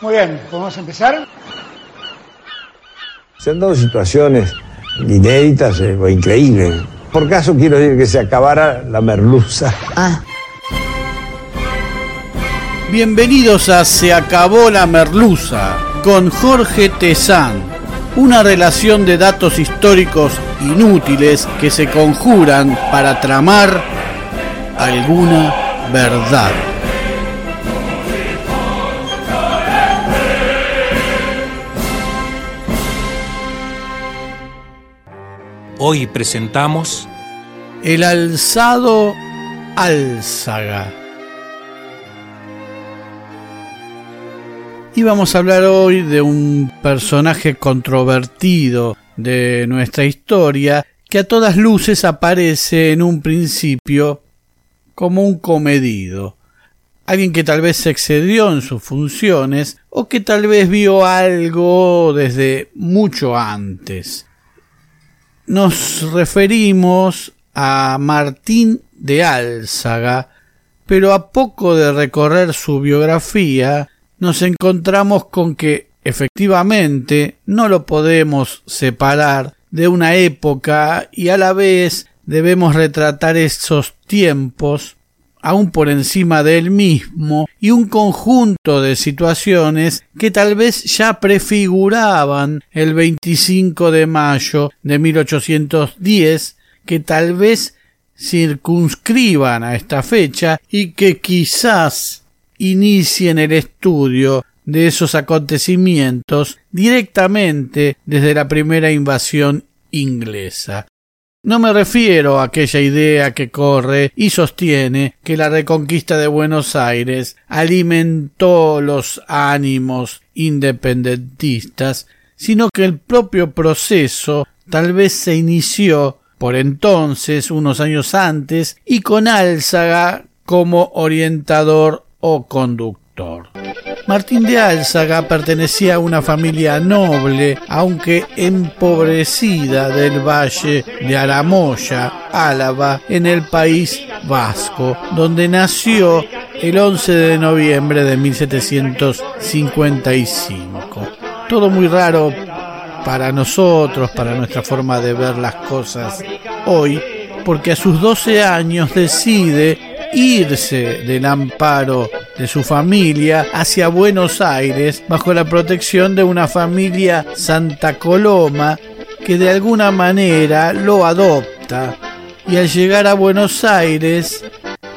Muy bien, ¿podemos empezar? Se han dado situaciones inéditas eh, o increíbles. Por caso quiero decir que se acabara la merluza. Bienvenidos a Se acabó la merluza con Jorge Tezán, una relación de datos históricos inútiles que se conjuran para tramar alguna verdad. Hoy presentamos El alzado Álzaga. Y vamos a hablar hoy de un personaje controvertido de nuestra historia que a todas luces aparece en un principio como un comedido. Alguien que tal vez se excedió en sus funciones o que tal vez vio algo desde mucho antes. Nos referimos a Martín de Álzaga, pero a poco de recorrer su biografía nos encontramos con que efectivamente no lo podemos separar de una época y a la vez debemos retratar esos tiempos aún por encima de él mismo y un conjunto de situaciones que tal vez ya prefiguraban el 25 de mayo de 1810 que tal vez circunscriban a esta fecha y que quizás inicien el estudio de esos acontecimientos directamente desde la primera invasión inglesa. No me refiero a aquella idea que corre y sostiene que la reconquista de Buenos Aires alimentó los ánimos independentistas, sino que el propio proceso tal vez se inició por entonces, unos años antes, y con Álzaga como orientador o conductor. Martín de Álzaga pertenecía a una familia noble, aunque empobrecida del valle de Aramoya, Álava, en el país vasco, donde nació el 11 de noviembre de 1755. Todo muy raro para nosotros, para nuestra forma de ver las cosas hoy, porque a sus 12 años decide irse del amparo de su familia hacia Buenos Aires bajo la protección de una familia Santa Coloma que de alguna manera lo adopta y al llegar a Buenos Aires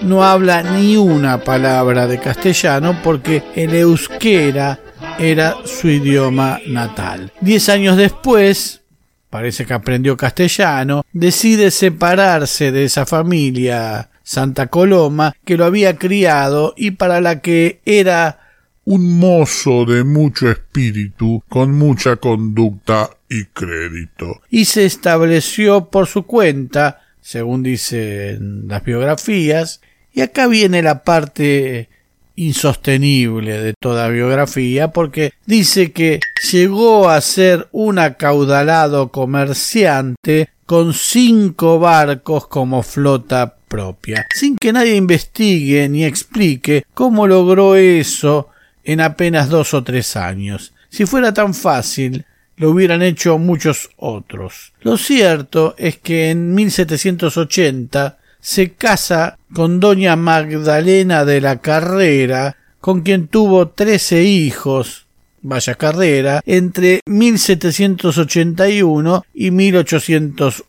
no habla ni una palabra de castellano porque el euskera era su idioma natal. Diez años después, parece que aprendió castellano, decide separarse de esa familia Santa Coloma que lo había criado y para la que era un mozo de mucho espíritu, con mucha conducta y crédito. y se estableció por su cuenta, según dicen las biografías, y acá viene la parte insostenible de toda biografía porque dice que llegó a ser un acaudalado comerciante con cinco barcos como flota propia, sin que nadie investigue ni explique cómo logró eso en apenas dos o tres años. Si fuera tan fácil, lo hubieran hecho muchos otros. Lo cierto es que en 1780 se casa con doña Magdalena de la Carrera, con quien tuvo trece hijos, vaya carrera, entre 1781 y 1801.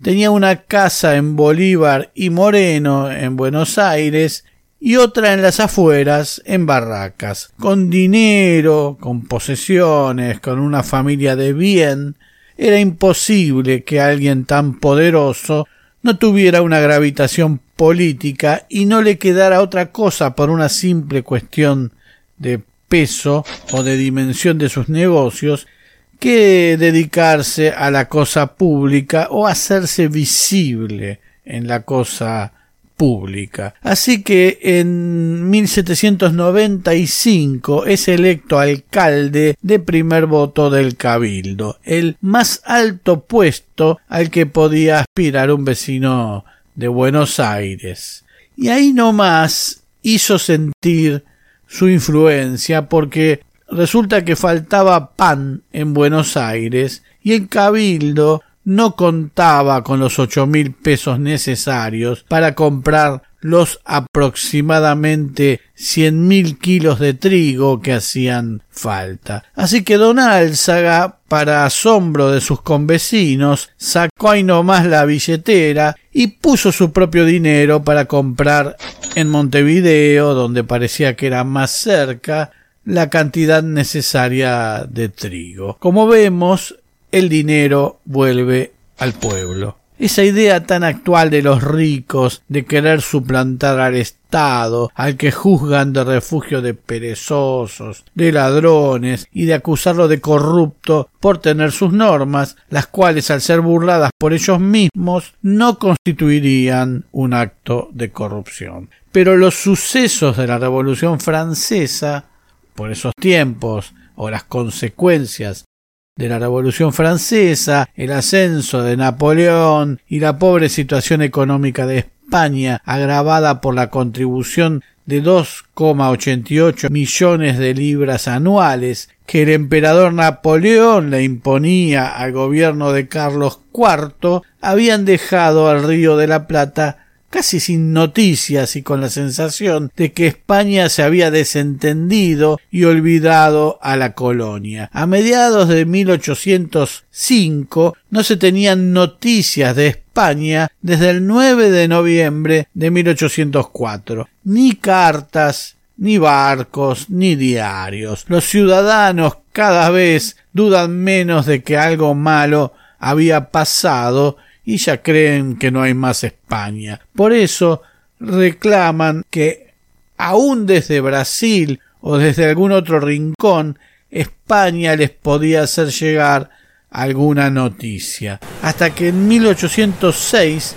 Tenía una casa en Bolívar y Moreno, en Buenos Aires, y otra en las afueras, en barracas, con dinero, con posesiones, con una familia de bien, era imposible que alguien tan poderoso no tuviera una gravitación política y no le quedara otra cosa por una simple cuestión de peso o de dimensión de sus negocios que dedicarse a la cosa pública o hacerse visible en la cosa pública. Así que en 1795 es electo alcalde de primer voto del Cabildo, el más alto puesto al que podía aspirar un vecino de Buenos Aires. Y ahí nomás hizo sentir su influencia porque resulta que faltaba pan en Buenos Aires y el Cabildo no contaba con los ocho mil pesos necesarios para comprar los aproximadamente cien mil kilos de trigo que hacían falta. Así que don Álzaga, para asombro de sus convecinos, sacó ahí nomás la billetera y puso su propio dinero para comprar en Montevideo, donde parecía que era más cerca, la cantidad necesaria de trigo. Como vemos, el dinero vuelve al pueblo. Esa idea tan actual de los ricos de querer suplantar al Estado, al que juzgan de refugio de perezosos, de ladrones y de acusarlo de corrupto por tener sus normas, las cuales al ser burladas por ellos mismos no constituirían un acto de corrupción. Pero los sucesos de la Revolución Francesa, por esos tiempos, o las consecuencias de la Revolución Francesa, el ascenso de Napoleón y la pobre situación económica de España, agravada por la contribución de 2,88 millones de libras anuales que el emperador Napoleón le imponía al gobierno de Carlos IV, habían dejado al Río de la Plata casi sin noticias y con la sensación de que España se había desentendido y olvidado a la colonia. A mediados de 1805 no se tenían noticias de España desde el 9 de noviembre de 1804, ni cartas, ni barcos, ni diarios. Los ciudadanos cada vez dudan menos de que algo malo había pasado y ya creen que no hay más España. Por eso reclaman que aun desde Brasil o desde algún otro rincón España les podía hacer llegar alguna noticia. Hasta que en 1806,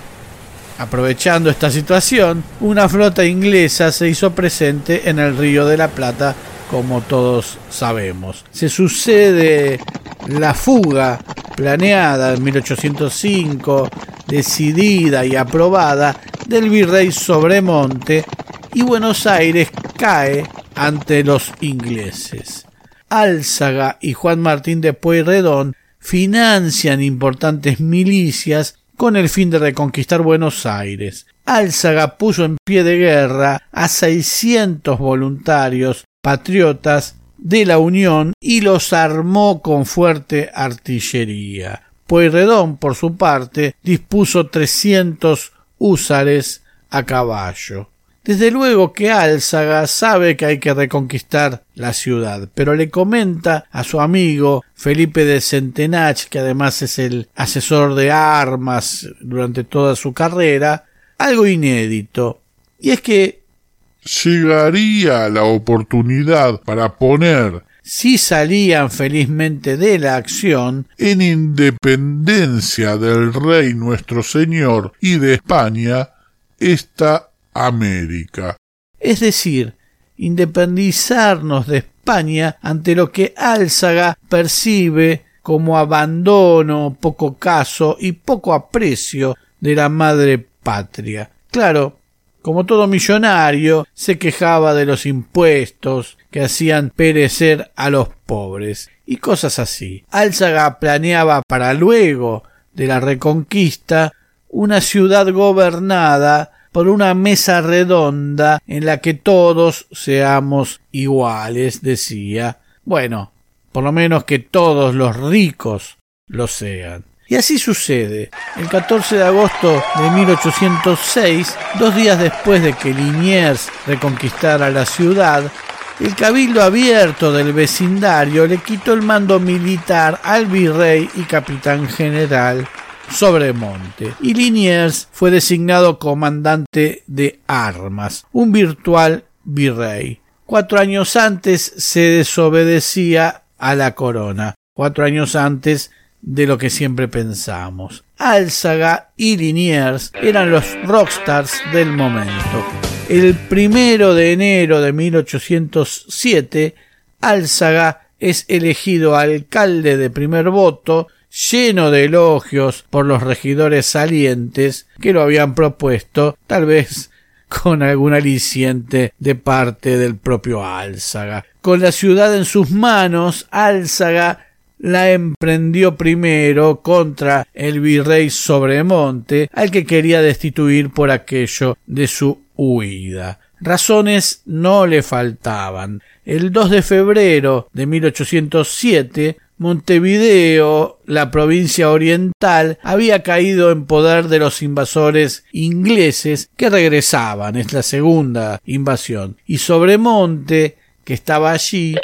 aprovechando esta situación, una flota inglesa se hizo presente en el Río de la Plata, como todos sabemos. Se sucede la fuga planeada en 1805, decidida y aprobada del virrey Sobremonte, y Buenos Aires cae ante los ingleses. Álzaga y Juan Martín de Pueyrredón financian importantes milicias con el fin de reconquistar Buenos Aires. Álzaga puso en pie de guerra a seiscientos voluntarios patriotas de la Unión y los armó con fuerte artillería. Pueyrredón, por su parte, dispuso trescientos húsares a caballo. Desde luego que Álzaga sabe que hay que reconquistar la ciudad, pero le comenta a su amigo Felipe de Centenach, que además es el asesor de armas durante toda su carrera, algo inédito. Y es que llegaría la oportunidad para poner si salían felizmente de la acción, en independencia del Rey nuestro Señor y de España, esta América. Es decir, independizarnos de España ante lo que Álzaga percibe como abandono, poco caso y poco aprecio de la madre patria. Claro, como todo millonario, se quejaba de los impuestos que hacían perecer a los pobres y cosas así. Álzaga planeaba para luego de la reconquista una ciudad gobernada por una mesa redonda en la que todos seamos iguales, decía. Bueno, por lo menos que todos los ricos lo sean. Y así sucede. El 14 de agosto de 1806, dos días después de que Liniers reconquistara la ciudad, el cabildo abierto del vecindario le quitó el mando militar al virrey y capitán general Sobremonte, y Liniers fue designado comandante de armas, un virtual virrey. Cuatro años antes se desobedecía a la corona, cuatro años antes de lo que siempre pensamos. Álzaga y Liniers eran los rockstars del momento. El primero de enero de 1807, Álzaga es elegido alcalde de primer voto, lleno de elogios por los regidores salientes que lo habían propuesto, tal vez con algún aliciente de parte del propio Álzaga. Con la ciudad en sus manos, Álzaga la emprendió primero contra el virrey Sobremonte, al que quería destituir por aquello de su huida. Razones no le faltaban. El 2 de febrero de 1807, Montevideo, la provincia oriental, había caído en poder de los invasores ingleses que regresaban, es la segunda invasión, y Sobremonte, que estaba allí,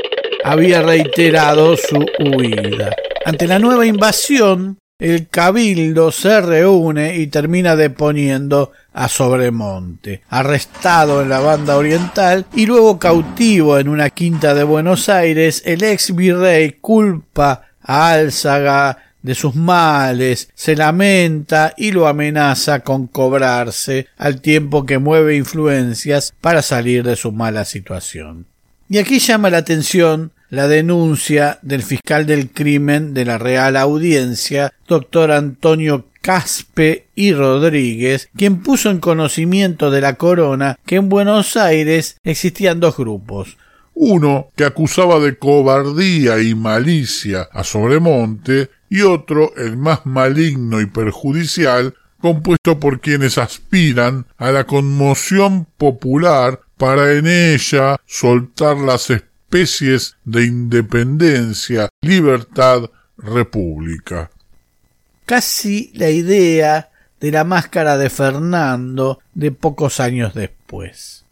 había reiterado su huida. Ante la nueva invasión, el cabildo se reúne y termina deponiendo a Sobremonte, arrestado en la banda oriental y luego cautivo en una quinta de Buenos Aires, el ex virrey culpa a Álzaga de sus males, se lamenta y lo amenaza con cobrarse al tiempo que mueve influencias para salir de su mala situación. Y aquí llama la atención la denuncia del fiscal del crimen de la Real Audiencia, doctor Antonio Caspe y Rodríguez, quien puso en conocimiento de la corona que en Buenos Aires existían dos grupos, uno que acusaba de cobardía y malicia a Sobremonte y otro, el más maligno y perjudicial, compuesto por quienes aspiran a la conmoción popular para en ella soltar las especies de independencia, libertad, república. Casi la idea de la máscara de Fernando de pocos años después.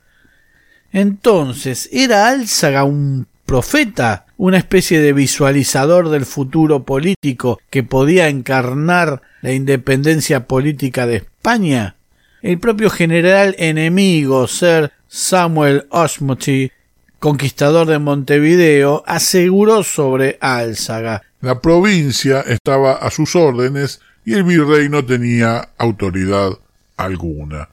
Entonces, ¿era Álzaga un profeta, una especie de visualizador del futuro político que podía encarnar la independencia política de España? El propio general enemigo, Sir Samuel Osmoty, conquistador de Montevideo, aseguró sobre Álzaga. La provincia estaba a sus órdenes y el virrey no tenía autoridad alguna.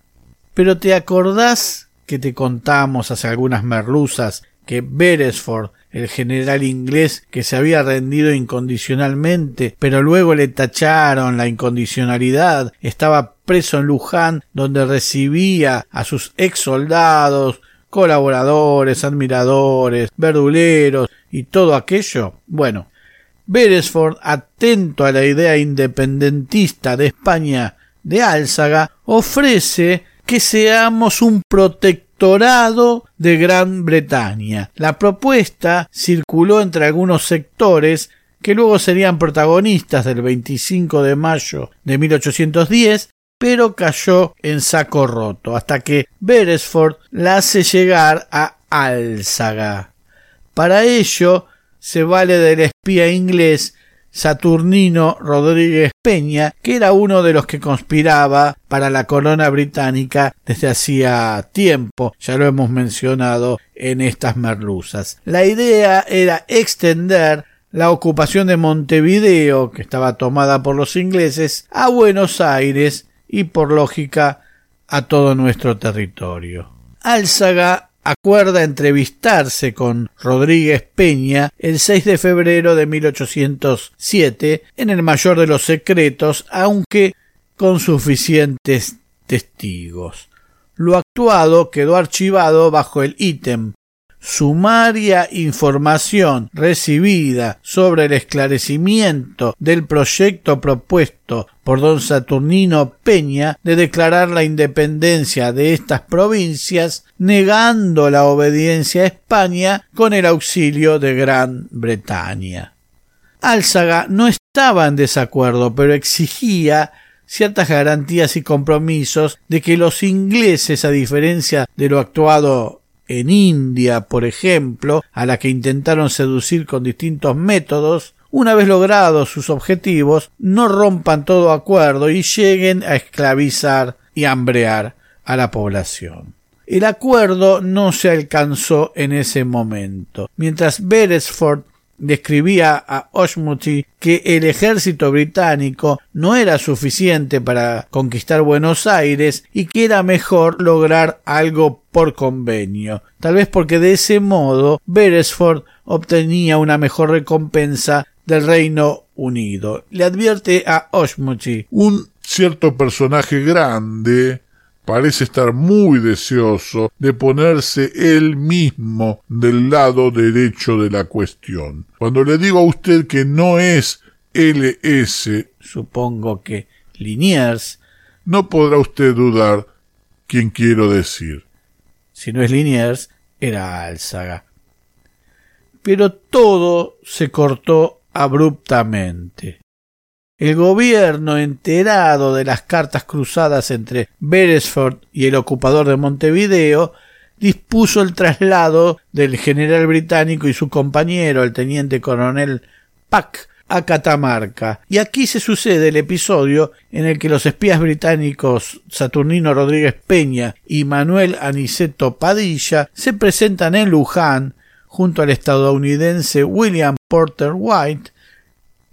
Pero ¿te acordás que te contamos hace algunas merluzas que Beresford, el general inglés que se había rendido incondicionalmente, pero luego le tacharon la incondicionalidad, estaba preso en Luján, donde recibía a sus ex soldados, colaboradores, admiradores, verduleros y todo aquello? Bueno, Beresford, atento a la idea independentista de España de Álzaga, ofrece que seamos un protectorado de Gran Bretaña. La propuesta circuló entre algunos sectores que luego serían protagonistas del 25 de mayo de 1810 pero cayó en saco roto hasta que Beresford la hace llegar a Álzaga. Para ello se vale del espía inglés Saturnino Rodríguez Peña, que era uno de los que conspiraba para la corona británica desde hacía tiempo, ya lo hemos mencionado en estas merluzas. La idea era extender la ocupación de Montevideo, que estaba tomada por los ingleses, a Buenos Aires y por lógica a todo nuestro territorio. Álzaga acuerda entrevistarse con Rodríguez Peña el 6 de febrero de 1807 en el mayor de los secretos, aunque con suficientes testigos. Lo actuado quedó archivado bajo el ítem sumaria información recibida sobre el esclarecimiento del proyecto propuesto por don Saturnino Peña de declarar la independencia de estas provincias, negando la obediencia a España con el auxilio de Gran Bretaña. Álzaga no estaba en desacuerdo, pero exigía ciertas garantías y compromisos de que los ingleses, a diferencia de lo actuado en India, por ejemplo, a la que intentaron seducir con distintos métodos, una vez logrados sus objetivos, no rompan todo acuerdo y lleguen a esclavizar y hambrear a la población. El acuerdo no se alcanzó en ese momento. Mientras Beresford describía a Osmuty que el ejército británico no era suficiente para conquistar Buenos Aires y que era mejor lograr algo por convenio, tal vez porque de ese modo Beresford obtenía una mejor recompensa del Reino Unido. Le advierte a Osmuty un cierto personaje grande parece estar muy deseoso de ponerse él mismo del lado derecho de la cuestión. Cuando le digo a usted que no es LS, supongo que Liniers, no podrá usted dudar quién quiero decir. Si no es Liniers, era Álzaga. Pero todo se cortó abruptamente. El gobierno, enterado de las cartas cruzadas entre Beresford y el ocupador de Montevideo, dispuso el traslado del general británico y su compañero, el teniente coronel Pack, a Catamarca. Y aquí se sucede el episodio en el que los espías británicos Saturnino Rodríguez Peña y Manuel Aniceto Padilla se presentan en Luján junto al estadounidense William Porter White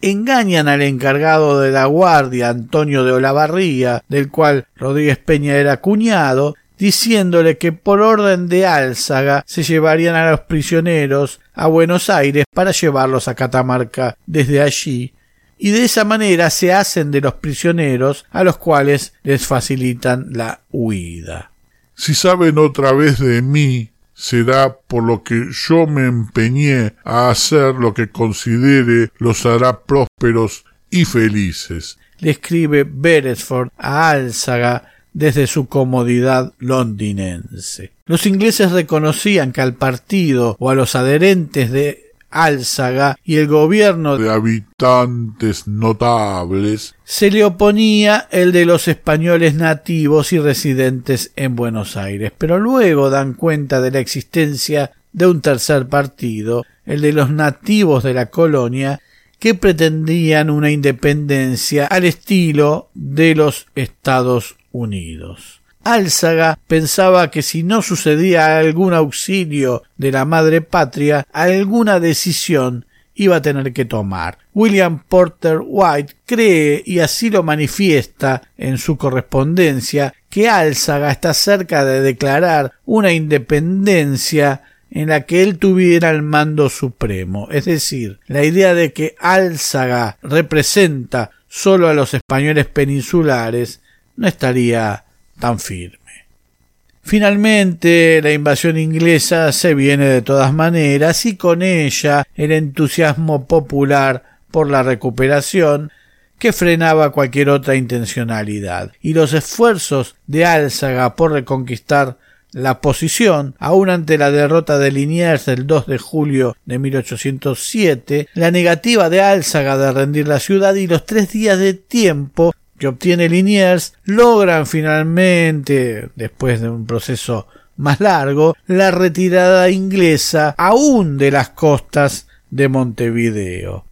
engañan al encargado de la guardia, Antonio de Olavarría, del cual Rodríguez Peña era cuñado, diciéndole que por orden de Álzaga se llevarían a los prisioneros a Buenos Aires para llevarlos a Catamarca desde allí, y de esa manera se hacen de los prisioneros a los cuales les facilitan la huida. Si saben otra vez de mí, será por lo que yo me empeñé a hacer lo que considere los hará prósperos y felices. Le escribe Beresford a Álzaga desde su comodidad londinense. Los ingleses reconocían que al partido o a los adherentes de Álzaga y el gobierno de habitantes notables se le oponía el de los españoles nativos y residentes en Buenos Aires, pero luego dan cuenta de la existencia de un tercer partido, el de los nativos de la colonia, que pretendían una independencia al estilo de los Estados Unidos. Álzaga pensaba que si no sucedía algún auxilio de la madre patria, alguna decisión iba a tener que tomar. William Porter White cree, y así lo manifiesta en su correspondencia, que Álzaga está cerca de declarar una independencia en la que él tuviera el mando supremo, es decir, la idea de que Álzaga representa solo a los españoles peninsulares no estaría tan firme. Finalmente, la invasión inglesa se viene de todas maneras y con ella el entusiasmo popular por la recuperación que frenaba cualquier otra intencionalidad y los esfuerzos de Álzaga por reconquistar la posición, aun ante la derrota de Liniers el 2 de julio de 1807, la negativa de Álzaga de rendir la ciudad y los tres días de tiempo que obtiene Liniers logran finalmente, después de un proceso más largo, la retirada inglesa aún de las costas de Montevideo.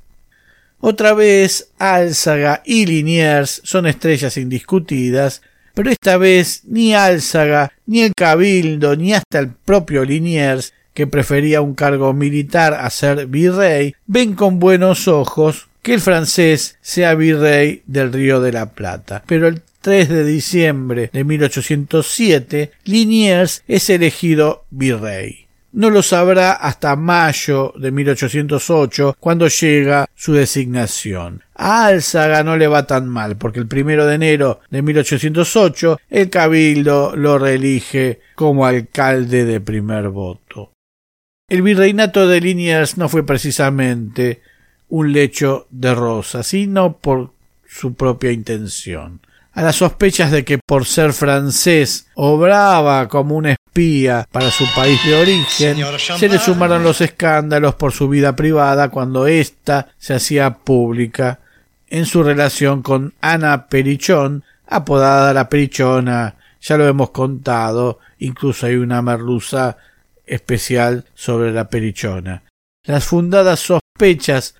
Otra vez, Álzaga y Liniers son estrellas indiscutidas, pero esta vez ni Álzaga, ni el Cabildo, ni hasta el propio Liniers, que prefería un cargo militar a ser virrey, ven con buenos ojos que el francés sea virrey del Río de la Plata. Pero el 3 de diciembre de 1807, Liniers es elegido virrey. No lo sabrá hasta mayo de 1808, cuando llega su designación. A Álzaga no le va tan mal, porque el primero de enero de 1808 el cabildo lo reelige como alcalde de primer voto. El virreinato de Liniers no fue precisamente un lecho de rosas, sino por su propia intención. A las sospechas de que por ser francés obraba como un espía para su país de origen, se le sumaron los escándalos por su vida privada cuando ésta se hacía pública en su relación con Ana Perichón, apodada la Perichona, ya lo hemos contado, incluso hay una merluza especial sobre la Perichona. Las fundadas sospechas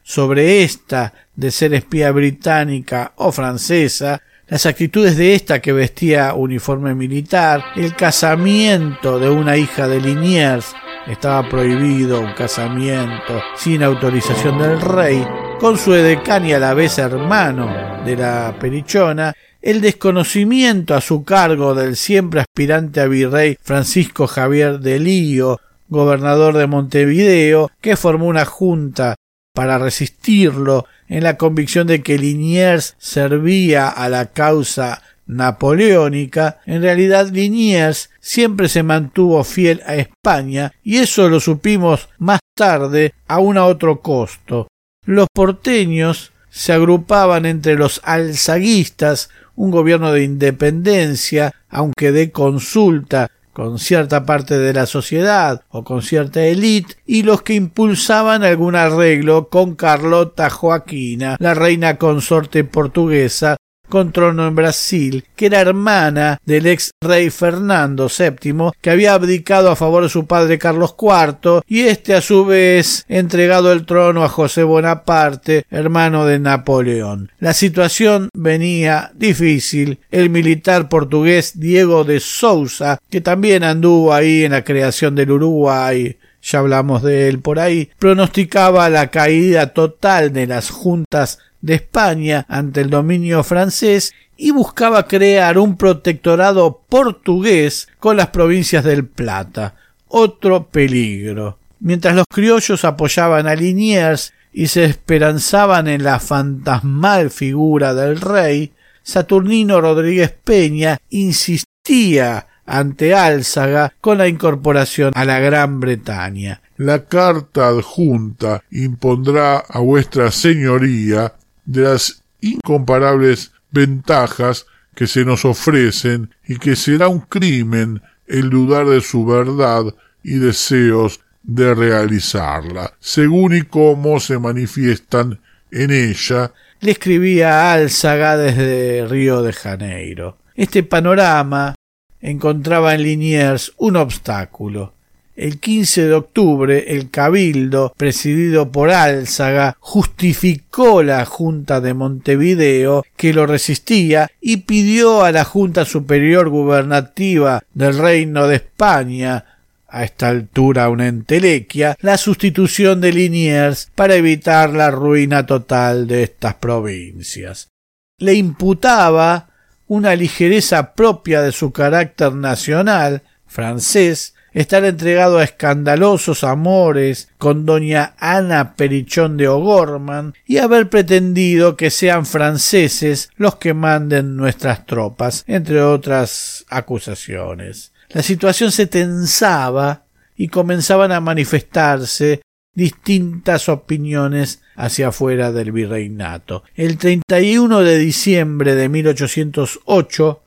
sobre esta de ser espía británica o francesa, las actitudes de esta que vestía uniforme militar, el casamiento de una hija de Liniers, estaba prohibido un casamiento sin autorización del rey, con su edecán y a la vez hermano de la perichona, el desconocimiento a su cargo del siempre aspirante a virrey Francisco Javier de Lío, gobernador de Montevideo, que formó una junta para resistirlo en la convicción de que Liniers servía a la causa napoleónica, en realidad Liniers siempre se mantuvo fiel a España y eso lo supimos más tarde aún a otro costo. Los porteños se agrupaban entre los alzaguistas, un gobierno de independencia, aunque de consulta con cierta parte de la sociedad o con cierta élite y los que impulsaban algún arreglo con Carlota Joaquina, la reina consorte portuguesa con trono en Brasil, que era hermana del ex rey Fernando VII, que había abdicado a favor de su padre Carlos IV, y éste a su vez entregado el trono a José Bonaparte, hermano de Napoleón. La situación venía difícil. El militar portugués Diego de Sousa, que también anduvo ahí en la creación del Uruguay, ya hablamos de él por ahí, pronosticaba la caída total de las juntas de España ante el dominio francés y buscaba crear un protectorado portugués con las provincias del Plata. Otro peligro. Mientras los criollos apoyaban a Liniers y se esperanzaban en la fantasmal figura del rey, Saturnino Rodríguez Peña insistía ante Álzaga con la incorporación a la Gran Bretaña. La carta adjunta impondrá a vuestra señoría de las incomparables ventajas que se nos ofrecen y que será un crimen el dudar de su verdad y deseos de realizarla, según y cómo se manifiestan en ella. Le escribía Álzaga desde Río de Janeiro. Este panorama encontraba en Liniers un obstáculo. El 15 de octubre, el Cabildo, presidido por Álzaga, justificó la Junta de Montevideo, que lo resistía, y pidió a la Junta Superior Gubernativa del Reino de España, a esta altura una entelequia, la sustitución de Liniers para evitar la ruina total de estas provincias. Le imputaba una ligereza propia de su carácter nacional, francés, estar entregado a escandalosos amores con doña Ana Perichón de O'Gorman y haber pretendido que sean franceses los que manden nuestras tropas, entre otras acusaciones. La situación se tensaba y comenzaban a manifestarse distintas opiniones hacia afuera del virreinato. El 31 de diciembre de 1808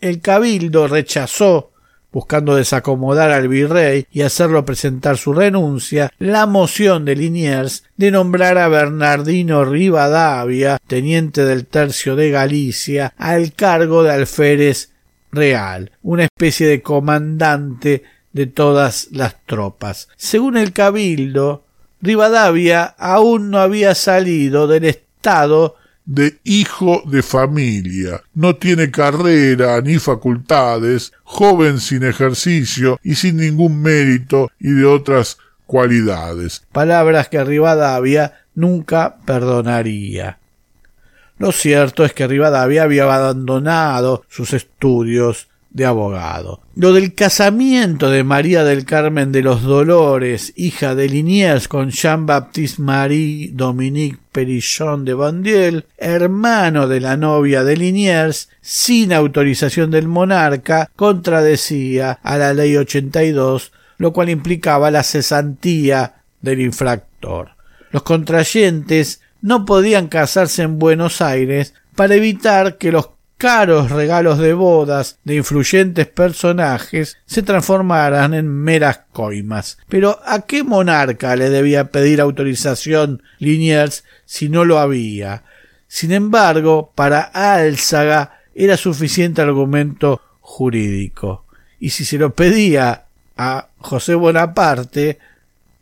el cabildo rechazó buscando desacomodar al virrey y hacerlo presentar su renuncia, la moción de Liniers de nombrar a Bernardino Rivadavia, teniente del tercio de Galicia, al cargo de alférez real, una especie de comandante de todas las tropas. Según el cabildo, Rivadavia aún no había salido del estado de hijo de familia. No tiene carrera ni facultades, joven sin ejercicio y sin ningún mérito y de otras cualidades. Palabras que Rivadavia nunca perdonaría. Lo cierto es que Rivadavia había abandonado sus estudios de abogado. Lo del casamiento de María del Carmen de los Dolores, hija de Liniers, con Jean-Baptiste Marie Dominique Perillon de Bandiel, hermano de la novia de Liniers, sin autorización del monarca, contradecía a la ley 82, lo cual implicaba la cesantía del infractor. Los contrayentes no podían casarse en Buenos Aires para evitar que los caros regalos de bodas de influyentes personajes se transformaran en meras coimas. Pero ¿a qué monarca le debía pedir autorización Liniers si no lo había? Sin embargo, para Álzaga era suficiente argumento jurídico. Y si se lo pedía a José Bonaparte,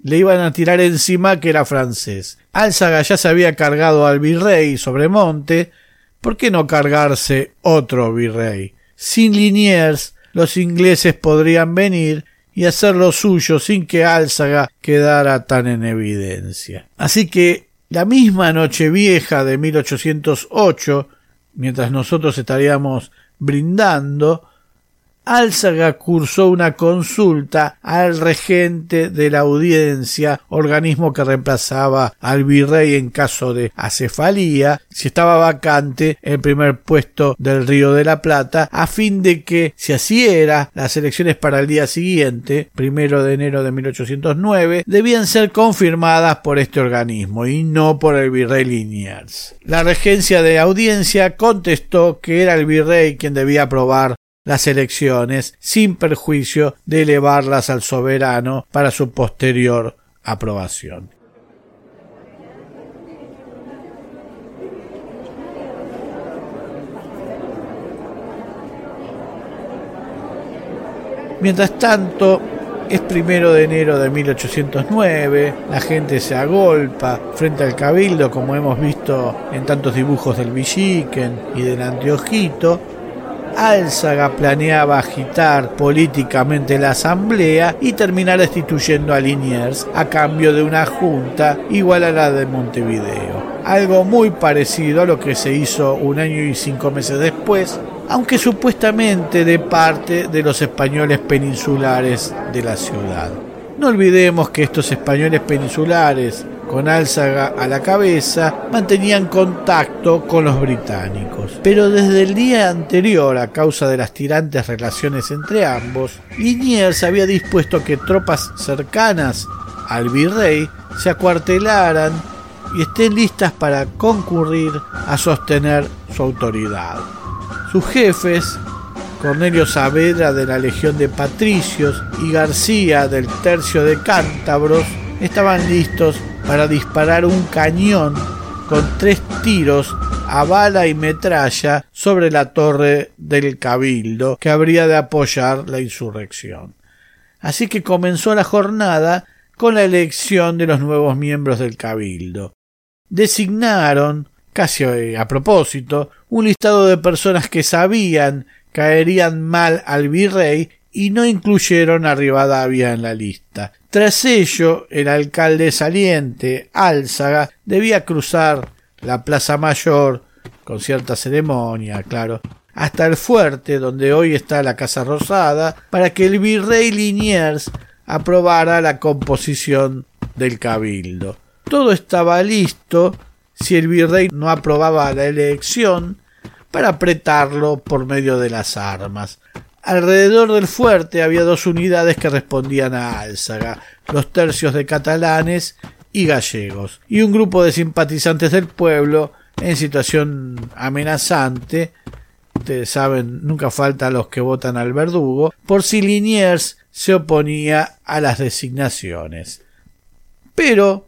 le iban a tirar encima que era francés. Álzaga ya se había cargado al virrey Sobremonte, ¿Por qué no cargarse otro virrey? Sin Liniers, los ingleses podrían venir y hacer lo suyo sin que Álzaga quedara tan en evidencia. Así que la misma Nochevieja de 1808, mientras nosotros estaríamos brindando, Álzaga cursó una consulta al regente de la audiencia, organismo que reemplazaba al virrey en caso de acefalía, si estaba vacante el primer puesto del Río de la Plata, a fin de que, si así era, las elecciones para el día siguiente, primero de enero de 1809, debían ser confirmadas por este organismo y no por el virrey Liniers. La regencia de audiencia contestó que era el virrey quien debía aprobar las elecciones sin perjuicio de elevarlas al soberano para su posterior aprobación. Mientras tanto, es primero de enero de 1809, la gente se agolpa frente al cabildo, como hemos visto en tantos dibujos del Villiquen y del Anteojito, Álzaga planeaba agitar políticamente la asamblea y terminar destituyendo a Liniers a cambio de una junta igual a la de Montevideo. Algo muy parecido a lo que se hizo un año y cinco meses después, aunque supuestamente de parte de los españoles peninsulares de la ciudad. No olvidemos que estos españoles peninsulares con Álzaga a la cabeza, mantenían contacto con los británicos. Pero desde el día anterior, a causa de las tirantes relaciones entre ambos, Liniers había dispuesto que tropas cercanas al virrey se acuartelaran y estén listas para concurrir a sostener su autoridad. Sus jefes, Cornelio Saavedra de la Legión de Patricios y García del Tercio de Cántabros, estaban listos para disparar un cañón con tres tiros a bala y metralla sobre la torre del cabildo que habría de apoyar la insurrección. Así que comenzó la jornada con la elección de los nuevos miembros del cabildo. Designaron, casi a propósito, un listado de personas que sabían caerían mal al virrey y no incluyeron a Rivadavia en la lista. Tras ello, el alcalde saliente, Álzaga, debía cruzar la Plaza Mayor, con cierta ceremonia, claro, hasta el fuerte donde hoy está la Casa Rosada, para que el virrey Liniers aprobara la composición del cabildo. Todo estaba listo si el virrey no aprobaba la elección para apretarlo por medio de las armas. Alrededor del fuerte había dos unidades que respondían a Álzaga, los tercios de catalanes y gallegos, y un grupo de simpatizantes del pueblo en situación amenazante, ustedes saben, nunca falta los que votan al verdugo, por si Liniers se oponía a las designaciones. Pero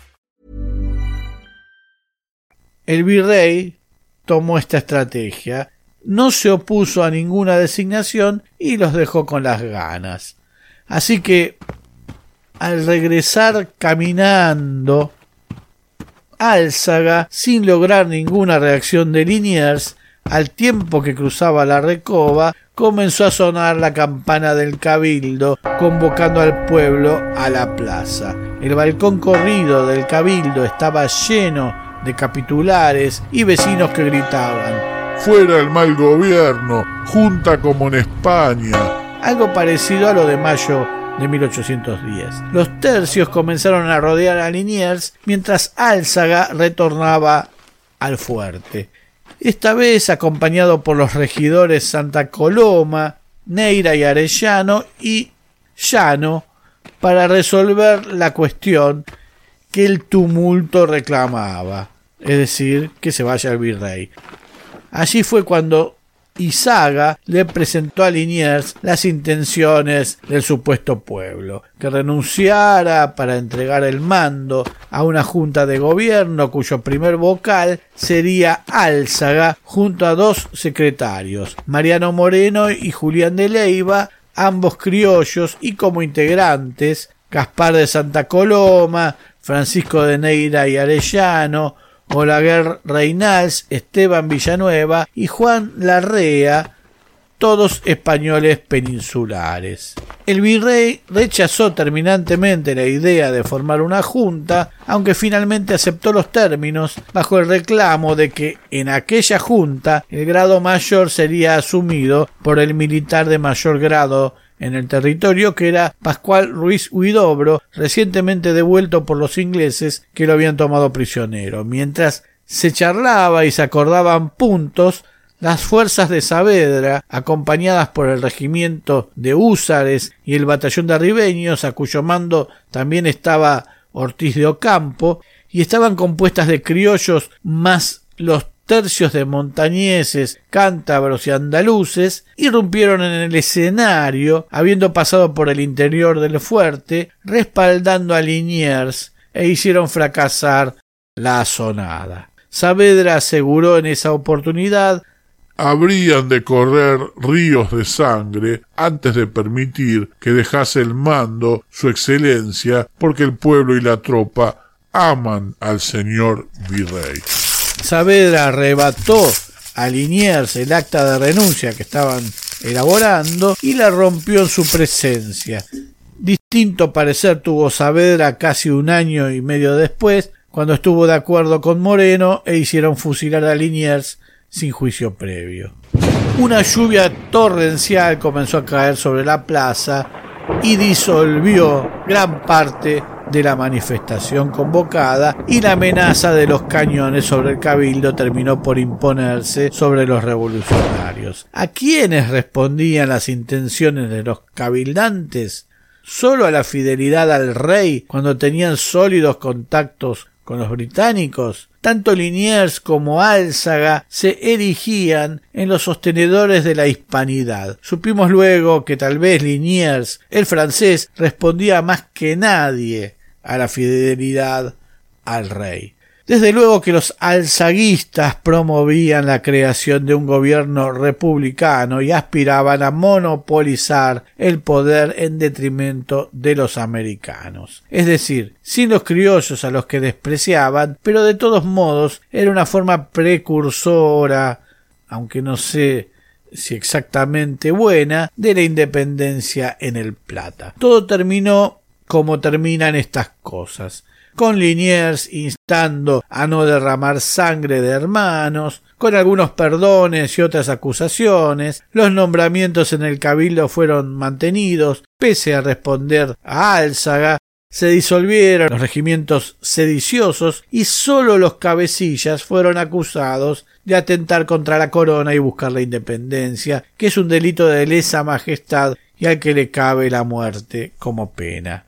El virrey tomó esta estrategia, no se opuso a ninguna designación y los dejó con las ganas. Así que, al regresar caminando, Álzaga, sin lograr ninguna reacción de Liniers, al tiempo que cruzaba la recoba, comenzó a sonar la campana del cabildo, convocando al pueblo a la plaza. El balcón corrido del cabildo estaba lleno de capitulares y vecinos que gritaban Fuera el mal gobierno, junta como en España. Algo parecido a lo de mayo de 1810. Los tercios comenzaron a rodear a Liniers mientras Álzaga retornaba al fuerte. Esta vez acompañado por los regidores Santa Coloma, Neira y Arellano y Llano para resolver la cuestión que el tumulto reclamaba, es decir, que se vaya el virrey. Allí fue cuando Izaga le presentó a Liniers las intenciones del supuesto pueblo, que renunciara para entregar el mando a una junta de gobierno cuyo primer vocal sería Álzaga junto a dos secretarios, Mariano Moreno y Julián de Leiva, ambos criollos y como integrantes Gaspar de Santa Coloma, Francisco de Neira y Arellano, Olaguer Reinals, Esteban Villanueva y Juan Larrea, todos españoles peninsulares. El virrey rechazó terminantemente la idea de formar una junta, aunque finalmente aceptó los términos bajo el reclamo de que en aquella junta el grado mayor sería asumido por el militar de mayor grado en el territorio que era Pascual Ruiz Huidobro, recientemente devuelto por los ingleses que lo habían tomado prisionero. Mientras se charlaba y se acordaban puntos, las fuerzas de Saavedra, acompañadas por el regimiento de húsares y el batallón de arribeños, a cuyo mando también estaba Ortiz de Ocampo, y estaban compuestas de criollos más los tercios de montañeses, cántabros y andaluces irrumpieron en el escenario, habiendo pasado por el interior del fuerte, respaldando a Liniers e hicieron fracasar la asonada. Saavedra aseguró en esa oportunidad habrían de correr ríos de sangre antes de permitir que dejase el mando su excelencia, porque el pueblo y la tropa aman al señor virrey. Saavedra arrebató a Liniers el acta de renuncia que estaban elaborando y la rompió en su presencia. Distinto parecer tuvo Saavedra casi un año y medio después, cuando estuvo de acuerdo con Moreno e hicieron fusilar a Liniers sin juicio previo. Una lluvia torrencial comenzó a caer sobre la plaza y disolvió gran parte de la manifestación convocada y la amenaza de los cañones sobre el cabildo terminó por imponerse sobre los revolucionarios. ¿A quiénes respondían las intenciones de los cabildantes? Solo a la fidelidad al rey cuando tenían sólidos contactos con los británicos. Tanto Liniers como Álzaga se erigían en los sostenedores de la hispanidad. Supimos luego que tal vez Liniers, el francés, respondía más que nadie a la fidelidad al rey. Desde luego que los alzaguistas promovían la creación de un gobierno republicano y aspiraban a monopolizar el poder en detrimento de los americanos. Es decir, sin los criollos a los que despreciaban, pero de todos modos era una forma precursora, aunque no sé si exactamente buena, de la independencia en el Plata. Todo terminó como terminan estas cosas con Liniers instando a no derramar sangre de hermanos, con algunos perdones y otras acusaciones, los nombramientos en el cabildo fueron mantenidos, pese a responder a Álzaga, se disolvieron los regimientos sediciosos y sólo los cabecillas fueron acusados de atentar contra la corona y buscar la independencia, que es un delito de lesa majestad y al que le cabe la muerte como pena.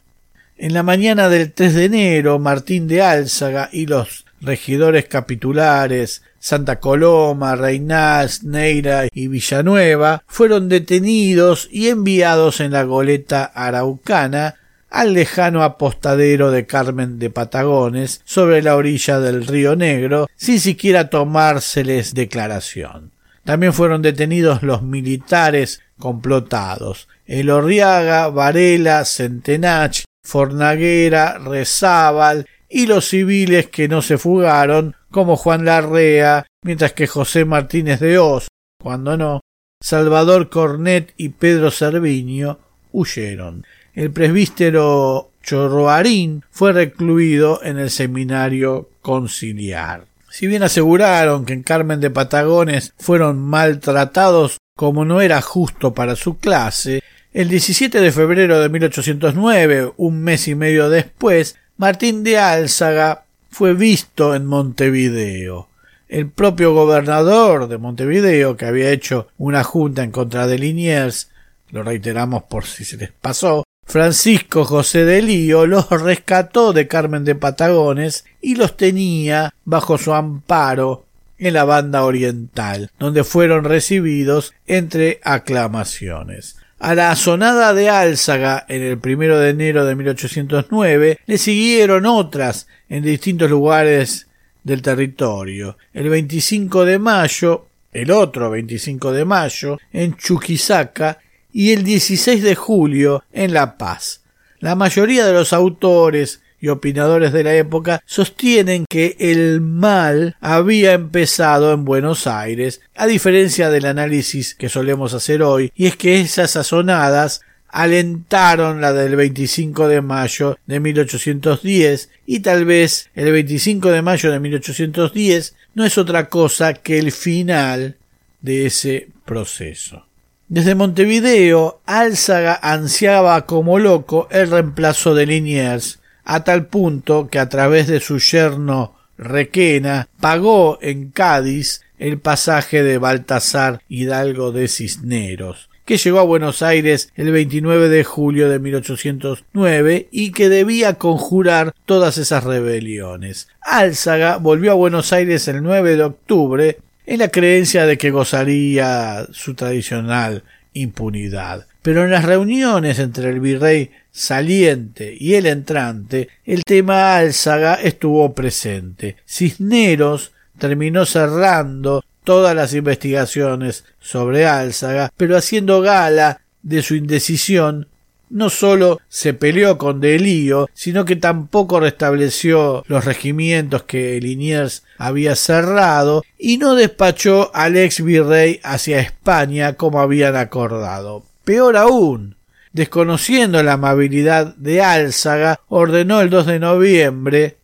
En la mañana del 3 de enero, Martín de Álzaga y los regidores capitulares Santa Coloma, Reynás, Neira y Villanueva fueron detenidos y enviados en la goleta araucana al lejano apostadero de Carmen de Patagones sobre la orilla del río Negro sin siquiera tomárseles declaración. También fueron detenidos los militares complotados, Elorriaga, Varela, Centenach, Fornaguera, Rezábal y los civiles que no se fugaron, como Juan Larrea, mientras que José Martínez de Oz, cuando no, Salvador Cornet y Pedro Cerviño huyeron. El presbítero Chorroarín fue recluido en el seminario conciliar. Si bien aseguraron que en Carmen de Patagones fueron maltratados como no era justo para su clase, el 17 de febrero de 1809, un mes y medio después, Martín de Álzaga fue visto en Montevideo. El propio gobernador de Montevideo, que había hecho una junta en contra de Liniers, lo reiteramos por si se les pasó, Francisco José de Lío los rescató de Carmen de Patagones y los tenía bajo su amparo en la banda oriental, donde fueron recibidos entre aclamaciones. A la sonada de Álzaga en el primero de enero de 1809 le siguieron otras en distintos lugares del territorio. El 25 de mayo, el otro 25 de mayo, en Chuquisaca y el 16 de julio en La Paz. La mayoría de los autores y opinadores de la época sostienen que el mal había empezado en Buenos Aires, a diferencia del análisis que solemos hacer hoy, y es que esas sazonadas alentaron la del 25 de mayo de 1810 y tal vez el 25 de mayo de 1810 no es otra cosa que el final de ese proceso. Desde Montevideo, Álzaga ansiaba como loco el reemplazo de Liniers, a tal punto que a través de su yerno Requena pagó en Cádiz el pasaje de Baltasar Hidalgo de Cisneros, que llegó a Buenos Aires el 29 de julio de 1809 y que debía conjurar todas esas rebeliones. Álzaga volvió a Buenos Aires el 9 de octubre en la creencia de que gozaría su tradicional impunidad. Pero en las reuniones entre el virrey saliente y el entrante, el tema Álzaga estuvo presente. Cisneros terminó cerrando todas las investigaciones sobre Álzaga, pero haciendo gala de su indecisión, no sólo se peleó con Delío, sino que tampoco restableció los regimientos que Liniers había cerrado y no despachó al ex virrey hacia España como habían acordado. Peor aún, desconociendo la amabilidad de Álzaga, ordenó el 2 de noviembre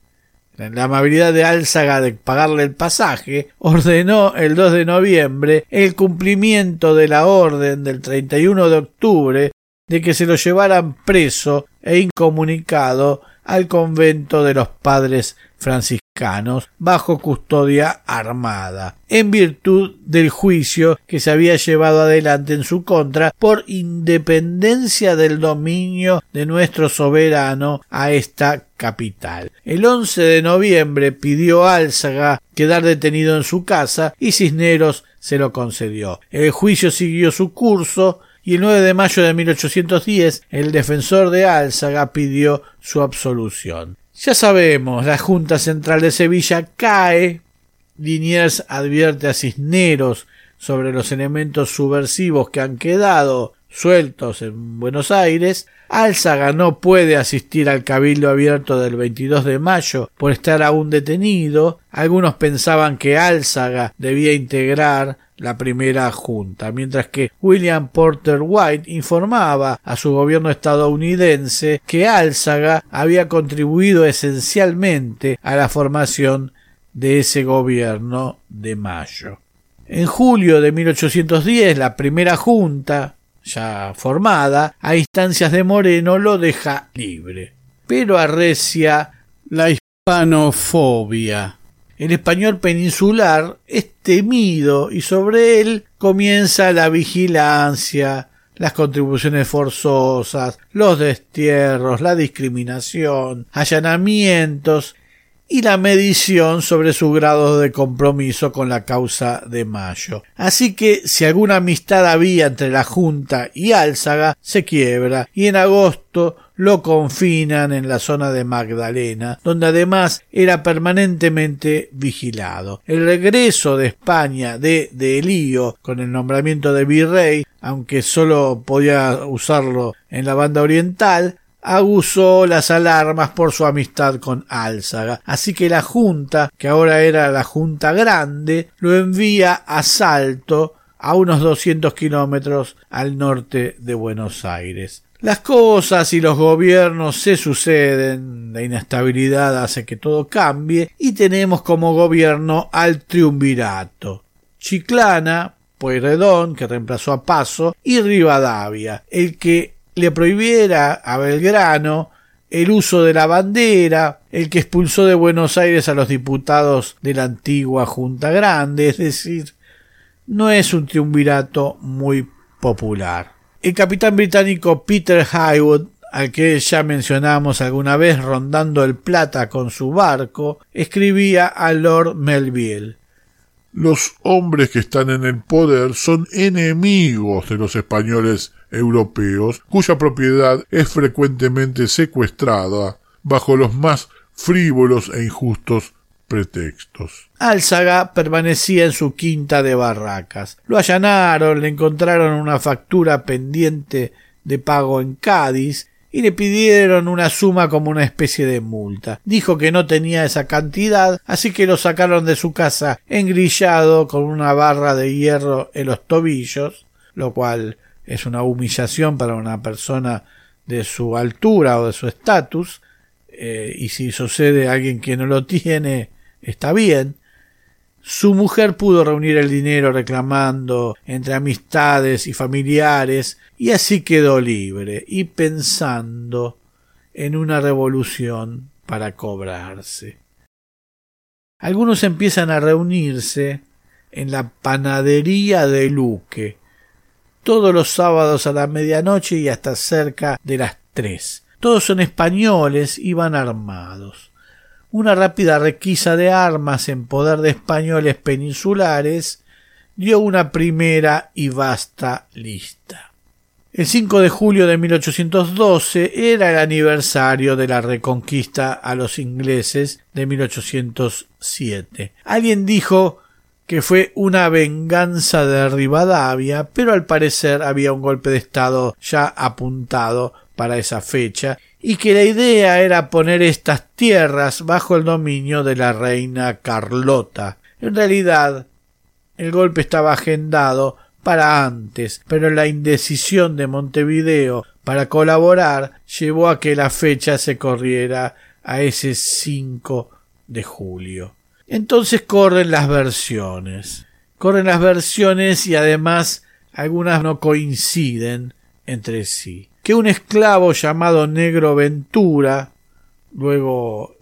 la amabilidad de Álzaga de pagarle el pasaje, ordenó el 2 de noviembre el cumplimiento de la orden del 31 de octubre de que se lo llevaran preso e incomunicado al convento de los padres franciscanos bajo custodia armada, en virtud del juicio que se había llevado adelante en su contra por independencia del dominio de nuestro soberano a esta capital. El 11 de noviembre pidió Álzaga quedar detenido en su casa y Cisneros se lo concedió. El juicio siguió su curso y el 9 de mayo de 1810 el defensor de Álzaga pidió su absolución. Ya sabemos, la Junta Central de Sevilla cae. Liniers advierte a Cisneros sobre los elementos subversivos que han quedado sueltos en Buenos Aires. Álzaga no puede asistir al cabildo abierto del 22 de mayo por estar aún detenido. Algunos pensaban que Álzaga debía integrar la primera junta, mientras que William Porter White informaba a su gobierno estadounidense que Álzaga había contribuido esencialmente a la formación de ese gobierno de mayo. En julio de 1810, la primera junta, ya formada, a instancias de Moreno, lo deja libre. pero arrecia la hispanofobia. El español peninsular es temido y sobre él comienza la vigilancia, las contribuciones forzosas, los destierros, la discriminación, allanamientos y la medición sobre su grado de compromiso con la causa de Mayo. Así que si alguna amistad había entre la Junta y Álzaga, se quiebra y en agosto lo confinan en la zona de Magdalena, donde además era permanentemente vigilado. El regreso de España de Delío con el nombramiento de virrey, aunque solo podía usarlo en la banda oriental, aguzó las alarmas por su amistad con Álzaga. Así que la Junta, que ahora era la Junta Grande, lo envía a Salto, a unos 200 kilómetros al norte de Buenos Aires. Las cosas y los gobiernos se suceden, la inestabilidad hace que todo cambie y tenemos como gobierno al triunvirato. Chiclana, Pueyrredón, que reemplazó a Paso, y Rivadavia, el que le prohibiera a Belgrano el uso de la bandera, el que expulsó de Buenos Aires a los diputados de la antigua Junta Grande, es decir, no es un triunvirato muy popular. El capitán británico Peter Highwood, al que ya mencionamos alguna vez rondando el Plata con su barco, escribía a Lord Melville Los hombres que están en el poder son enemigos de los españoles europeos, cuya propiedad es frecuentemente secuestrada bajo los más frívolos e injustos pretextos. Álzaga permanecía en su quinta de barracas. Lo allanaron, le encontraron una factura pendiente de pago en Cádiz y le pidieron una suma como una especie de multa. Dijo que no tenía esa cantidad, así que lo sacaron de su casa engrillado con una barra de hierro en los tobillos, lo cual es una humillación para una persona de su altura o de su estatus, eh, y si sucede a alguien que no lo tiene, está bien. Su mujer pudo reunir el dinero reclamando entre amistades y familiares y así quedó libre y pensando en una revolución para cobrarse. Algunos empiezan a reunirse en la panadería de Luque, todos los sábados a la medianoche y hasta cerca de las tres. Todos son españoles y van armados una rápida requisa de armas en poder de españoles peninsulares dio una primera y vasta lista. El 5 de julio de 1812 era el aniversario de la reconquista a los ingleses de 1807. Alguien dijo que fue una venganza de Rivadavia, pero al parecer había un golpe de Estado ya apuntado para esa fecha y que la idea era poner estas tierras bajo el dominio de la reina Carlota. En realidad, el golpe estaba agendado para antes, pero la indecisión de Montevideo para colaborar llevó a que la fecha se corriera a ese 5 de julio. Entonces corren las versiones. Corren las versiones y además algunas no coinciden entre sí que un esclavo llamado Negro Ventura, luego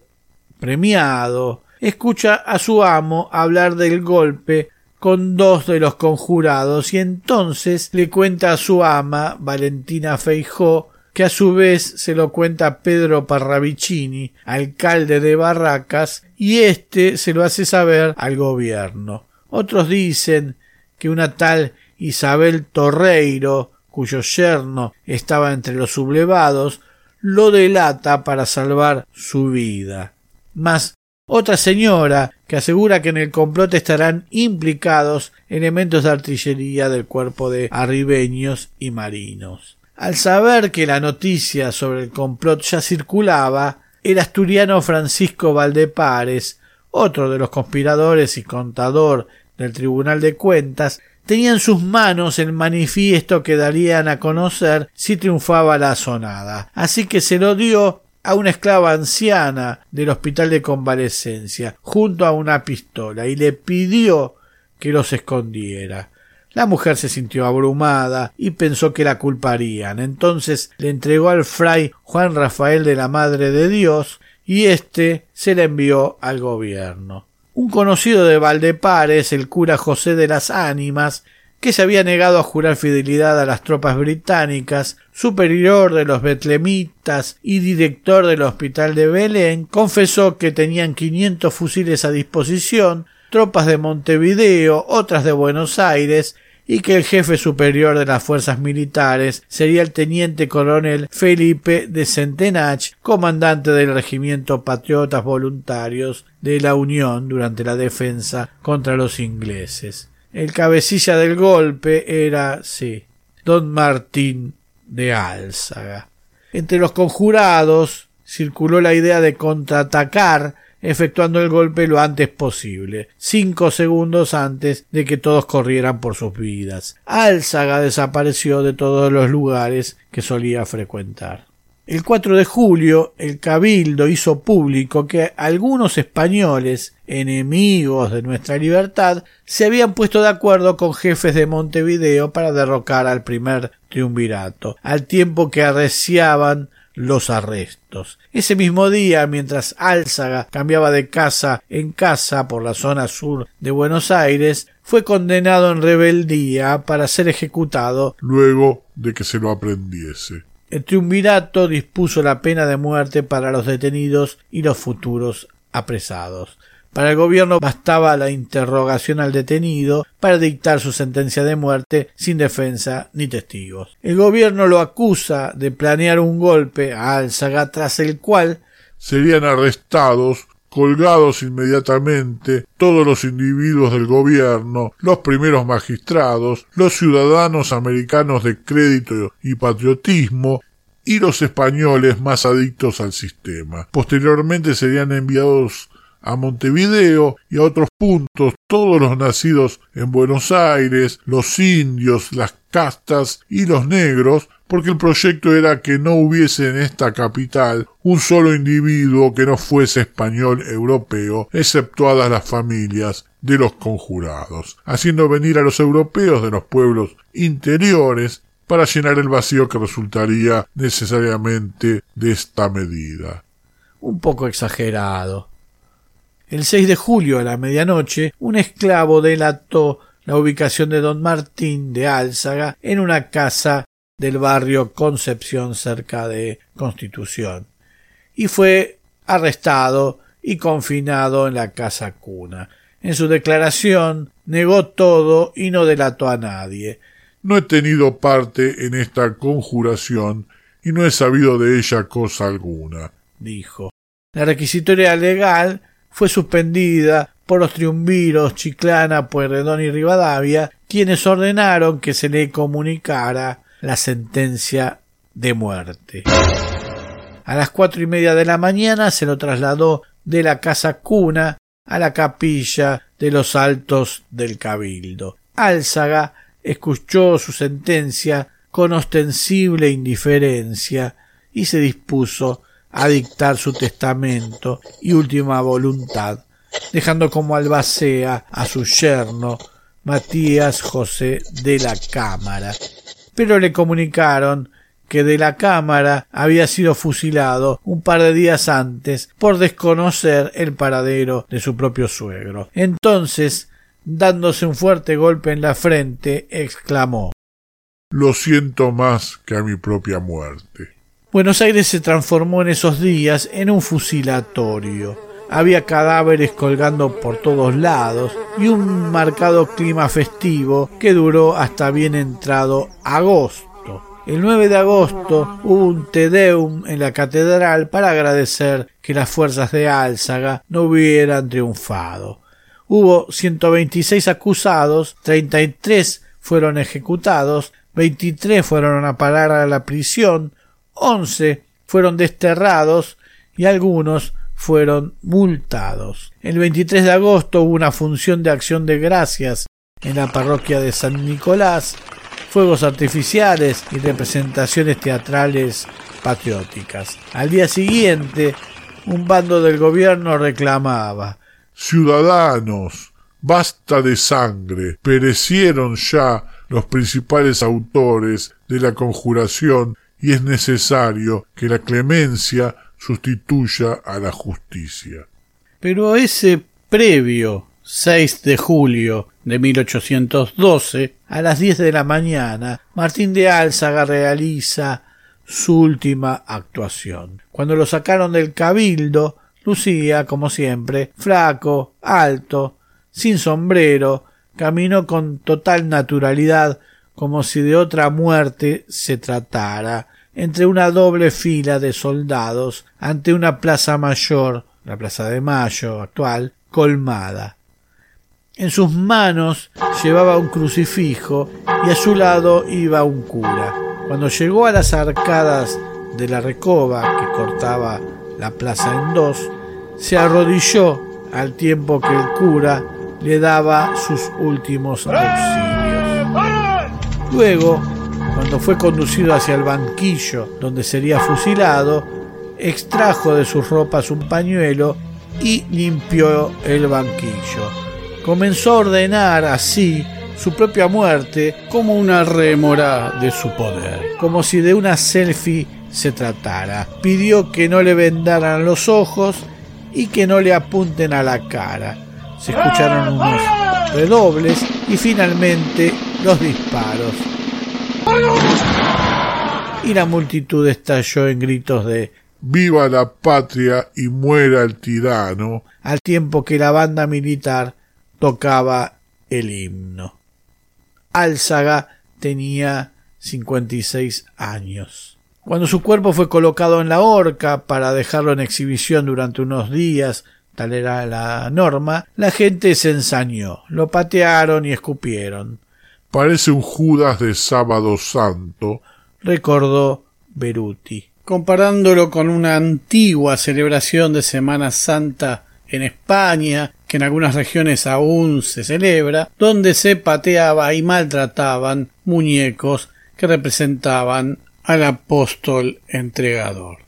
premiado, escucha a su amo hablar del golpe con dos de los conjurados y entonces le cuenta a su ama, Valentina Feijó, que a su vez se lo cuenta Pedro Parravicini, alcalde de Barracas, y éste se lo hace saber al gobierno. Otros dicen que una tal Isabel Torreiro, cuyo yerno estaba entre los sublevados, lo delata para salvar su vida. Mas otra señora que asegura que en el complot estarán implicados elementos de artillería del cuerpo de arribeños y marinos. Al saber que la noticia sobre el complot ya circulaba, el asturiano Francisco Valdepares, otro de los conspiradores y contador del Tribunal de Cuentas, tenía en sus manos el manifiesto que darían a conocer si triunfaba la sonada. Así que se lo dio a una esclava anciana del hospital de convalecencia, junto a una pistola, y le pidió que los escondiera. La mujer se sintió abrumada y pensó que la culparían. Entonces le entregó al fray Juan Rafael de la Madre de Dios y éste se la envió al gobierno. Un conocido de Valdepares, el cura José de las Ánimas, que se había negado a jurar fidelidad a las tropas británicas, superior de los betlemitas y director del hospital de Belén, confesó que tenían quinientos fusiles a disposición, tropas de Montevideo, otras de Buenos Aires, y que el jefe superior de las fuerzas militares sería el teniente coronel Felipe de Centenach, comandante del regimiento Patriotas Voluntarios de la Unión durante la defensa contra los ingleses. El cabecilla del golpe era, sí, don Martín de Álzaga. Entre los conjurados circuló la idea de contraatacar efectuando el golpe lo antes posible, cinco segundos antes de que todos corrieran por sus vidas. Álzaga desapareció de todos los lugares que solía frecuentar. El 4 de julio, el Cabildo hizo público que algunos españoles, enemigos de nuestra libertad, se habían puesto de acuerdo con jefes de Montevideo para derrocar al primer triunvirato, al tiempo que arreciaban los arrestos. Ese mismo día, mientras Álzaga cambiaba de casa en casa por la zona sur de Buenos Aires, fue condenado en rebeldía para ser ejecutado luego de que se lo aprendiese. El triunvirato dispuso la pena de muerte para los detenidos y los futuros apresados. Para el gobierno bastaba la interrogación al detenido para dictar su sentencia de muerte sin defensa ni testigos. El gobierno lo acusa de planear un golpe a Álzaga tras el cual serían arrestados colgados inmediatamente todos los individuos del gobierno, los primeros magistrados, los ciudadanos americanos de crédito y patriotismo, y los españoles más adictos al sistema. Posteriormente serían enviados a Montevideo y a otros puntos todos los nacidos en Buenos Aires, los indios, las castas y los negros, porque el proyecto era que no hubiese en esta capital un solo individuo que no fuese español europeo, exceptuadas las familias de los conjurados, haciendo venir a los europeos de los pueblos interiores para llenar el vacío que resultaría necesariamente de esta medida. Un poco exagerado. El 6 de julio a la medianoche, un esclavo delató la ubicación de don Martín de Álzaga en una casa del barrio Concepción cerca de Constitución y fue arrestado y confinado en la casa cuna. En su declaración negó todo y no delató a nadie. No he tenido parte en esta conjuración y no he sabido de ella cosa alguna, dijo. La requisitoria legal fue suspendida por los triunviros Chiclana, Pueyrredón y Rivadavia, quienes ordenaron que se le comunicara la sentencia de muerte. A las cuatro y media de la mañana se lo trasladó de la casa cuna a la capilla de los altos del cabildo. Álzaga escuchó su sentencia con ostensible indiferencia y se dispuso a dictar su testamento y última voluntad, dejando como albacea a su yerno Matías José de la Cámara, pero le comunicaron que de la Cámara había sido fusilado un par de días antes por desconocer el paradero de su propio suegro. Entonces, dándose un fuerte golpe en la frente, exclamó Lo siento más que a mi propia muerte. Buenos Aires se transformó en esos días en un fusilatorio. Había cadáveres colgando por todos lados y un marcado clima festivo que duró hasta bien entrado agosto. El 9 de agosto hubo un Te Deum en la catedral para agradecer que las fuerzas de Álzaga no hubieran triunfado. Hubo 126 acusados, 33 fueron ejecutados, 23 fueron a parar a la prisión, 11 fueron desterrados y algunos fueron multados. El 23 de agosto hubo una función de acción de gracias en la parroquia de San Nicolás, fuegos artificiales y representaciones teatrales patrióticas. Al día siguiente, un bando del gobierno reclamaba Ciudadanos, Basta de sangre, perecieron ya los principales autores de la conjuración y es necesario que la clemencia sustituya a la justicia. Pero ese previo 6 de julio de 1812, a las 10 de la mañana, Martín de Álzaga realiza su última actuación. Cuando lo sacaron del cabildo, lucía, como siempre, flaco, alto, sin sombrero, caminó con total naturalidad como si de otra muerte se tratara, entre una doble fila de soldados ante una plaza mayor, la Plaza de Mayo actual, colmada. En sus manos llevaba un crucifijo y a su lado iba un cura. Cuando llegó a las arcadas de la recoba que cortaba la plaza en dos, se arrodilló al tiempo que el cura le daba sus últimos auxilios. Luego, cuando fue conducido hacia el banquillo donde sería fusilado, extrajo de sus ropas un pañuelo y limpió el banquillo. Comenzó a ordenar así su propia muerte como una rémora de su poder, como si de una selfie se tratara. Pidió que no le vendaran los ojos y que no le apunten a la cara. Se escucharon unos redobles y finalmente los disparos. Y la multitud estalló en gritos de Viva la patria y muera el tirano, al tiempo que la banda militar tocaba el himno. Álzaga tenía cincuenta y seis años. Cuando su cuerpo fue colocado en la horca para dejarlo en exhibición durante unos días, tal era la norma, la gente se ensañó, lo patearon y escupieron. Parece un Judas de sábado santo, recordó Beruti comparándolo con una antigua celebración de Semana Santa en España, que en algunas regiones aún se celebra, donde se pateaba y maltrataban muñecos que representaban al apóstol entregador.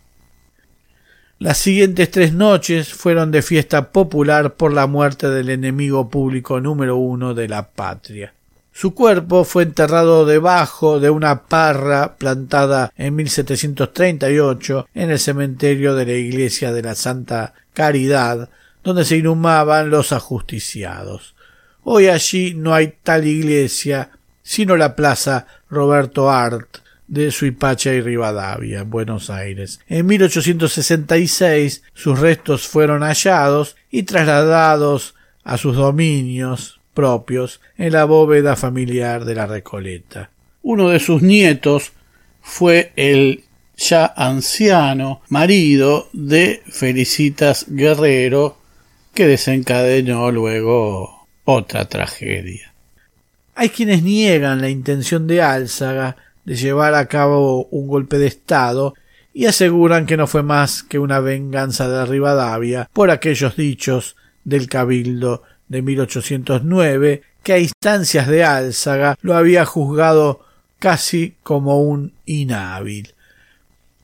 Las siguientes tres noches fueron de fiesta popular por la muerte del enemigo público número uno de la patria. Su cuerpo fue enterrado debajo de una parra plantada en 1738 en el cementerio de la iglesia de la Santa Caridad, donde se inhumaban los ajusticiados. Hoy allí no hay tal iglesia, sino la plaza Roberto Art de Suipacha y Rivadavia, en Buenos Aires. En 1866 sus restos fueron hallados y trasladados a sus dominios propios en la bóveda familiar de la Recoleta. Uno de sus nietos fue el ya anciano marido de Felicitas Guerrero, que desencadenó luego otra tragedia. Hay quienes niegan la intención de Álzaga de llevar a cabo un golpe de Estado y aseguran que no fue más que una venganza de Rivadavia por aquellos dichos del cabildo de 1809 que a instancias de Álzaga lo había juzgado casi como un inhábil.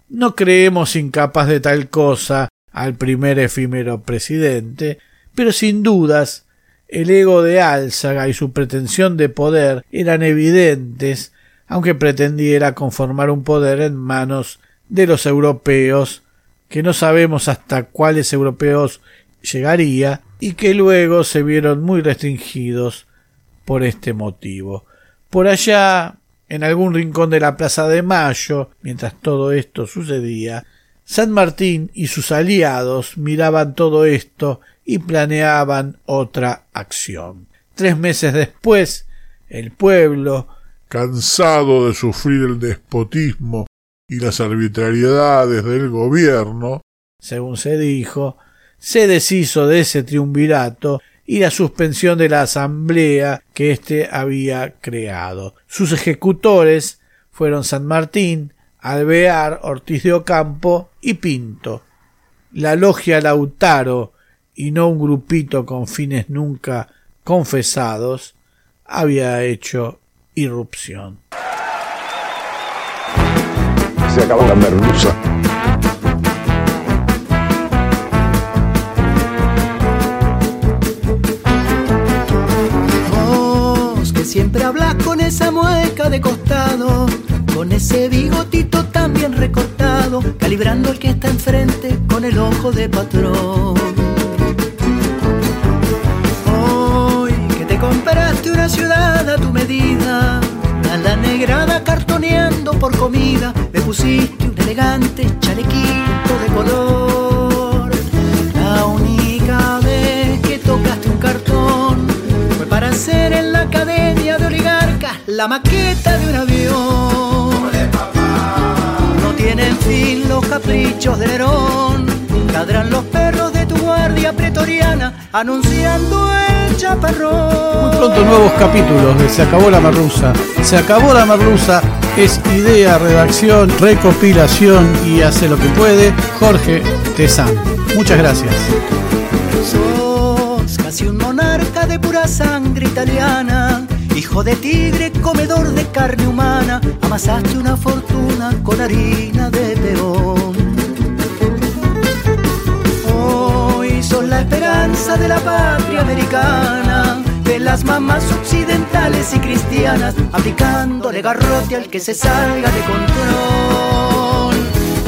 No creemos incapaz de tal cosa al primer efímero presidente, pero sin dudas el ego de Álzaga y su pretensión de poder eran evidentes, aunque pretendiera conformar un poder en manos de los europeos, que no sabemos hasta cuáles europeos llegaría y que luego se vieron muy restringidos por este motivo. Por allá, en algún rincón de la Plaza de Mayo, mientras todo esto sucedía, San Martín y sus aliados miraban todo esto y planeaban otra acción. Tres meses después, el pueblo, cansado de sufrir el despotismo y las arbitrariedades del gobierno, según se dijo, se deshizo de ese triunvirato y la suspensión de la asamblea que éste había creado. Sus ejecutores fueron San Martín, Alvear, Ortiz de Ocampo y Pinto. La logia Lautaro, y no un grupito con fines nunca confesados, había hecho irrupción. Se acabó la merluza. Siempre hablas con esa mueca de costado, con ese bigotito tan bien recortado, calibrando el que está enfrente con el ojo de patrón. Hoy que te compraste una ciudad a tu medida, a la negrada cartoneando por comida, me pusiste un elegante chalequito de color. La única vez que tocaste un cartón fue para hacer en la oligarcas la maqueta de un avión. No tienen fin los caprichos de Nerón, ladran los perros de tu guardia pretoriana anunciando el chaparrón. Muy pronto nuevos capítulos de Se acabó la merluza. Se acabó la merluza es idea, redacción, recopilación y hace lo que puede Jorge Tezán. Muchas gracias. Sos casi un monarca de pura sangre italiana, hijo de tigre, comedor de carne humana, amasaste una fortuna con harina de peón. Hoy sos la esperanza de la patria americana, de las mamás occidentales y cristianas, aplicándole garrote al que se salga de control.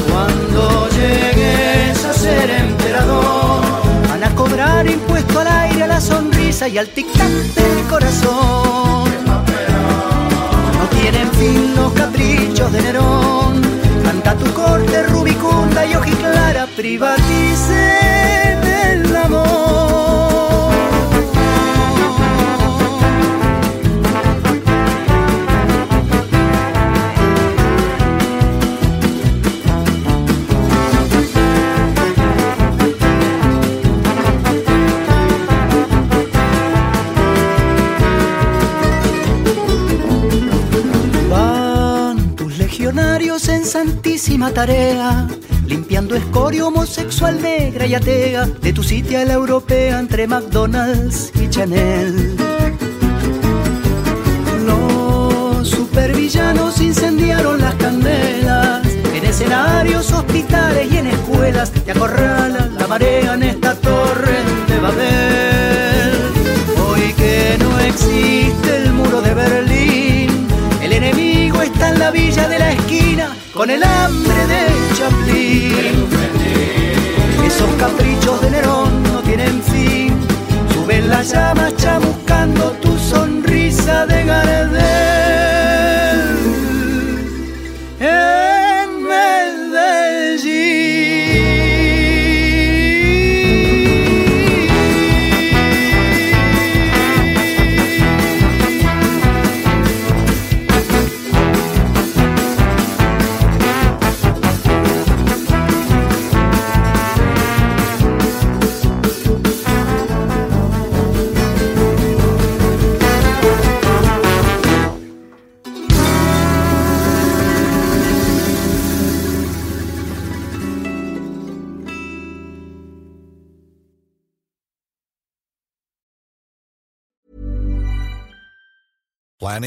Cuando llegues a ser emperador, van a cobrar impuesto al aire, a la sonrisa y al tic-tac del corazón. Los caprichos de Nerón. Canta tu corte rubicunda y ojiclara, privaticen tarea, limpiando escorio homosexual negra y atea de tu sitio a la europea entre McDonald's y Chanel. Los supervillanos incendiaron las candelas en escenarios, hospitales y en escuelas. Te acorralan la marea en esta torre de Babel. Hoy que no existe la villa de la esquina con el hambre de Chaplin. Esos caprichos de Nerón no tienen fin, suben las llamas chamuscando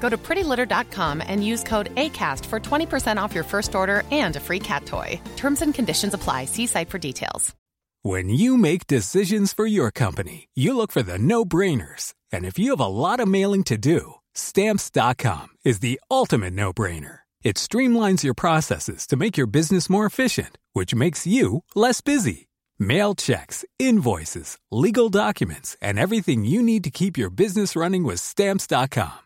Go to prettylitter.com and use code ACAST for 20% off your first order and a free cat toy. Terms and conditions apply. See site for details. When you make decisions for your company, you look for the no brainers. And if you have a lot of mailing to do, stamps.com is the ultimate no brainer. It streamlines your processes to make your business more efficient, which makes you less busy. Mail checks, invoices, legal documents, and everything you need to keep your business running with stamps.com.